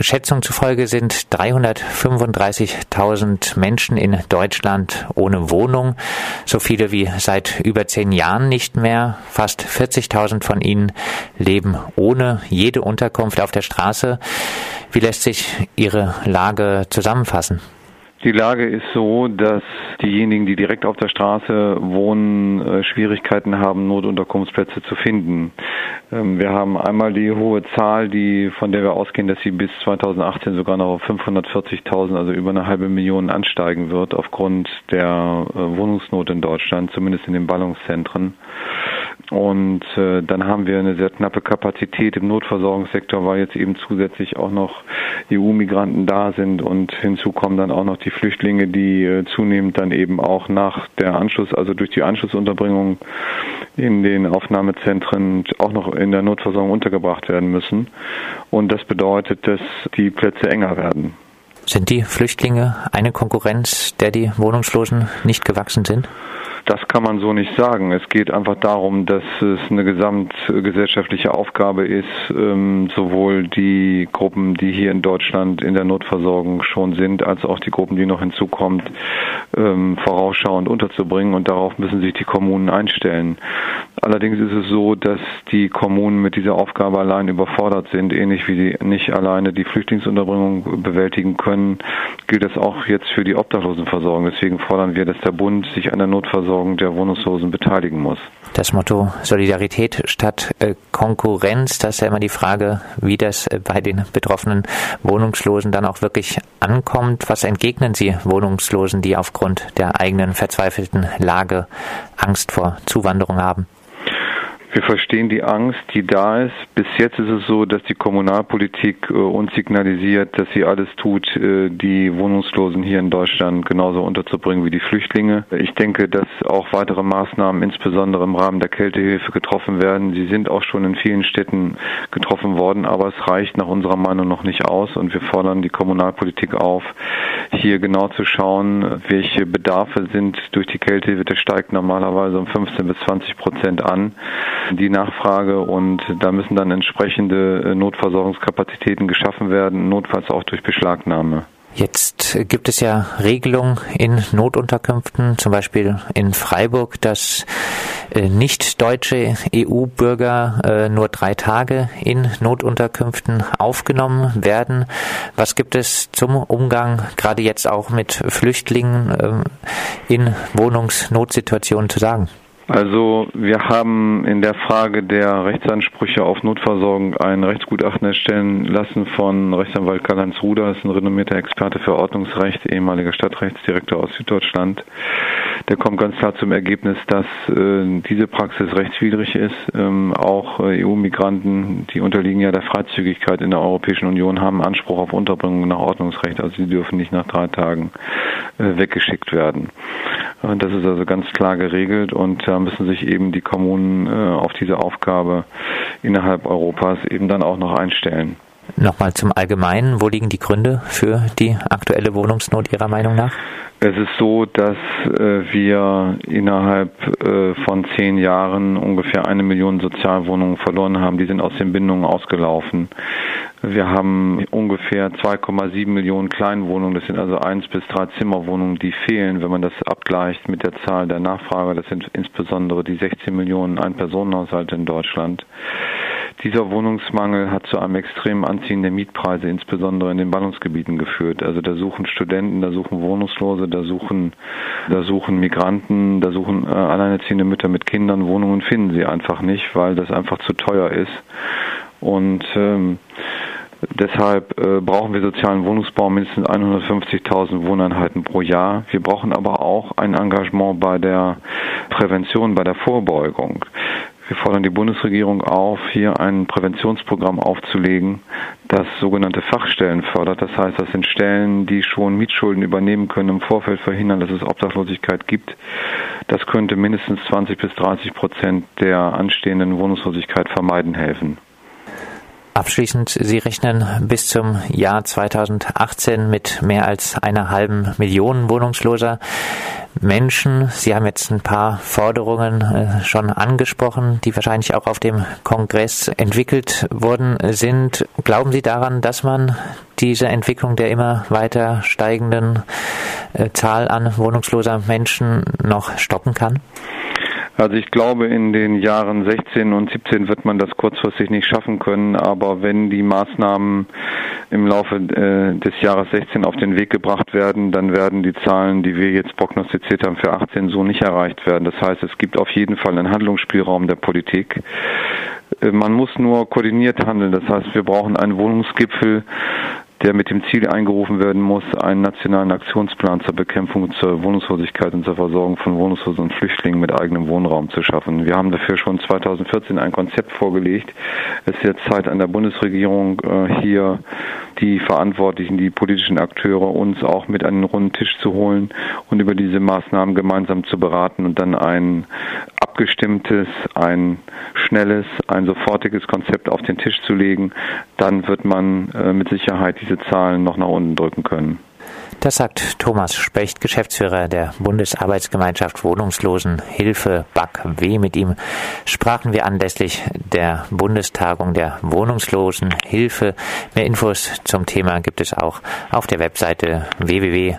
Schätzungen zufolge sind 335.000 Menschen in Deutschland ohne Wohnung, so viele wie seit über zehn Jahren nicht mehr. Fast 40.000 von ihnen leben ohne jede Unterkunft auf der Straße. Wie lässt sich Ihre Lage zusammenfassen? Die Lage ist so, dass diejenigen, die direkt auf der Straße wohnen, äh, Schwierigkeiten haben, Notunterkunftsplätze zu finden. Ähm, wir haben einmal die hohe Zahl, die, von der wir ausgehen, dass sie bis 2018 sogar noch auf 540.000, also über eine halbe Million ansteigen wird aufgrund der äh, Wohnungsnot in Deutschland, zumindest in den Ballungszentren. Und äh, dann haben wir eine sehr knappe Kapazität im Notversorgungssektor, weil jetzt eben zusätzlich auch noch EU-Migranten da sind und hinzu kommen dann auch noch die Flüchtlinge, die äh, zunehmend dann eben auch nach der Anschluss, also durch die Anschlussunterbringung in den Aufnahmezentren auch noch in der Notversorgung untergebracht werden müssen. Und das bedeutet, dass die Plätze enger werden. Sind die Flüchtlinge eine Konkurrenz, der die Wohnungslosen nicht gewachsen sind? Das kann man so nicht sagen. Es geht einfach darum, dass es eine gesamtgesellschaftliche Aufgabe ist, ähm, sowohl die Gruppen, die hier in Deutschland in der Notversorgung schon sind, als auch die Gruppen, die noch hinzukommt, ähm, vorausschauend unterzubringen. Und darauf müssen sich die Kommunen einstellen. Allerdings ist es so, dass die Kommunen mit dieser Aufgabe allein überfordert sind, ähnlich wie sie nicht alleine die Flüchtlingsunterbringung bewältigen können, gilt das auch jetzt für die Obdachlosenversorgung. Deswegen fordern wir, dass der Bund sich an der Notversorgung der Wohnungslosen beteiligen muss. Das Motto Solidarität statt äh, Konkurrenz, das ist ja immer die Frage, wie das äh, bei den betroffenen Wohnungslosen dann auch wirklich ankommt. Was entgegnen Sie Wohnungslosen, die aufgrund der eigenen verzweifelten Lage Angst vor Zuwanderung haben? Wir verstehen die Angst, die da ist. Bis jetzt ist es so, dass die Kommunalpolitik äh, uns signalisiert, dass sie alles tut, äh, die Wohnungslosen hier in Deutschland genauso unterzubringen wie die Flüchtlinge. Ich denke, dass auch weitere Maßnahmen, insbesondere im Rahmen der Kältehilfe, getroffen werden. Sie sind auch schon in vielen Städten getroffen worden, aber es reicht nach unserer Meinung noch nicht aus und wir fordern die Kommunalpolitik auf, hier genau zu schauen, welche Bedarfe sind durch die Kältehilfe. Der steigt normalerweise um 15 bis 20 Prozent an die Nachfrage und da müssen dann entsprechende äh, Notversorgungskapazitäten geschaffen werden, notfalls auch durch Beschlagnahme. Jetzt gibt es ja Regelungen in Notunterkünften, zum Beispiel in Freiburg, dass äh, nicht deutsche EU-Bürger äh, nur drei Tage in Notunterkünften aufgenommen werden. Was gibt es zum Umgang gerade jetzt auch mit Flüchtlingen in Wohnungsnotsituationen zu sagen? Also wir haben in der Frage der Rechtsansprüche auf Notversorgung ein Rechtsgutachten erstellen lassen von Rechtsanwalt Karl-Heinz Ruder, ist ein renommierter Experte für Ordnungsrecht, ehemaliger Stadtrechtsdirektor aus Süddeutschland. Der kommt ganz klar zum Ergebnis, dass äh, diese Praxis rechtswidrig ist. Ähm, auch äh, EU-Migranten, die unterliegen ja der Freizügigkeit in der Europäischen Union, haben Anspruch auf Unterbringung nach Ordnungsrecht. Also sie dürfen nicht nach drei Tagen äh, weggeschickt werden. Das ist also ganz klar geregelt und da müssen sich eben die Kommunen äh, auf diese Aufgabe innerhalb Europas eben dann auch noch einstellen. Nochmal zum Allgemeinen, wo liegen die Gründe für die aktuelle Wohnungsnot Ihrer Meinung nach? Es ist so, dass äh, wir innerhalb äh, von zehn Jahren ungefähr eine Million Sozialwohnungen verloren haben. Die sind aus den Bindungen ausgelaufen. Wir haben ungefähr 2,7 Millionen Kleinwohnungen. Das sind also eins bis drei Zimmerwohnungen, die fehlen, wenn man das abgleicht mit der Zahl der Nachfrage. Das sind insbesondere die 16 Millionen Ein-Personen-Haushalte in Deutschland. Dieser Wohnungsmangel hat zu einem extremen Anziehen der Mietpreise, insbesondere in den Ballungsgebieten geführt. Also da suchen Studenten, da suchen Wohnungslose, da suchen, da suchen Migranten, da suchen äh, alleinerziehende Mütter mit Kindern Wohnungen finden sie einfach nicht, weil das einfach zu teuer ist. Und ähm, Deshalb äh, brauchen wir sozialen Wohnungsbau mindestens 150.000 Wohneinheiten pro Jahr. Wir brauchen aber auch ein Engagement bei der Prävention, bei der Vorbeugung. Wir fordern die Bundesregierung auf, hier ein Präventionsprogramm aufzulegen, das sogenannte Fachstellen fördert. Das heißt, das sind Stellen, die schon Mietschulden übernehmen können, im Vorfeld verhindern, dass es Obdachlosigkeit gibt. Das könnte mindestens 20 bis 30 Prozent der anstehenden Wohnungslosigkeit vermeiden helfen. Abschließend, Sie rechnen bis zum Jahr 2018 mit mehr als einer halben Million wohnungsloser Menschen. Sie haben jetzt ein paar Forderungen äh, schon angesprochen, die wahrscheinlich auch auf dem Kongress entwickelt worden sind. Glauben Sie daran, dass man diese Entwicklung der immer weiter steigenden äh, Zahl an wohnungsloser Menschen noch stoppen kann? Also ich glaube, in den Jahren 16 und 17 wird man das kurzfristig nicht schaffen können, aber wenn die Maßnahmen im Laufe äh, des Jahres 16 auf den Weg gebracht werden, dann werden die Zahlen, die wir jetzt prognostiziert haben für 18, so nicht erreicht werden. Das heißt, es gibt auf jeden Fall einen Handlungsspielraum der Politik. Äh, man muss nur koordiniert handeln. Das heißt, wir brauchen einen Wohnungsgipfel, der mit dem Ziel eingerufen werden muss, einen nationalen Aktionsplan zur Bekämpfung zur Wohnungslosigkeit und zur Versorgung von Wohnungslosen und Flüchtlingen mit eigenem Wohnraum zu schaffen. Wir haben dafür schon 2014 ein Konzept vorgelegt. Es ist jetzt Zeit an der Bundesregierung, äh, hier die Verantwortlichen, die politischen Akteure uns auch mit an den runden Tisch zu holen und über diese Maßnahmen gemeinsam zu beraten und dann ein abgestimmtes, ein schnelles, ein sofortiges Konzept auf den Tisch zu legen, dann wird man äh, mit Sicherheit diese Zahlen noch nach unten drücken können. Das sagt Thomas Specht, Geschäftsführer der Bundesarbeitsgemeinschaft Wohnungslosenhilfe BAKW. Mit ihm sprachen wir anlässlich der Bundestagung der Wohnungslosenhilfe. Mehr Infos zum Thema gibt es auch auf der Webseite www.bakw.de.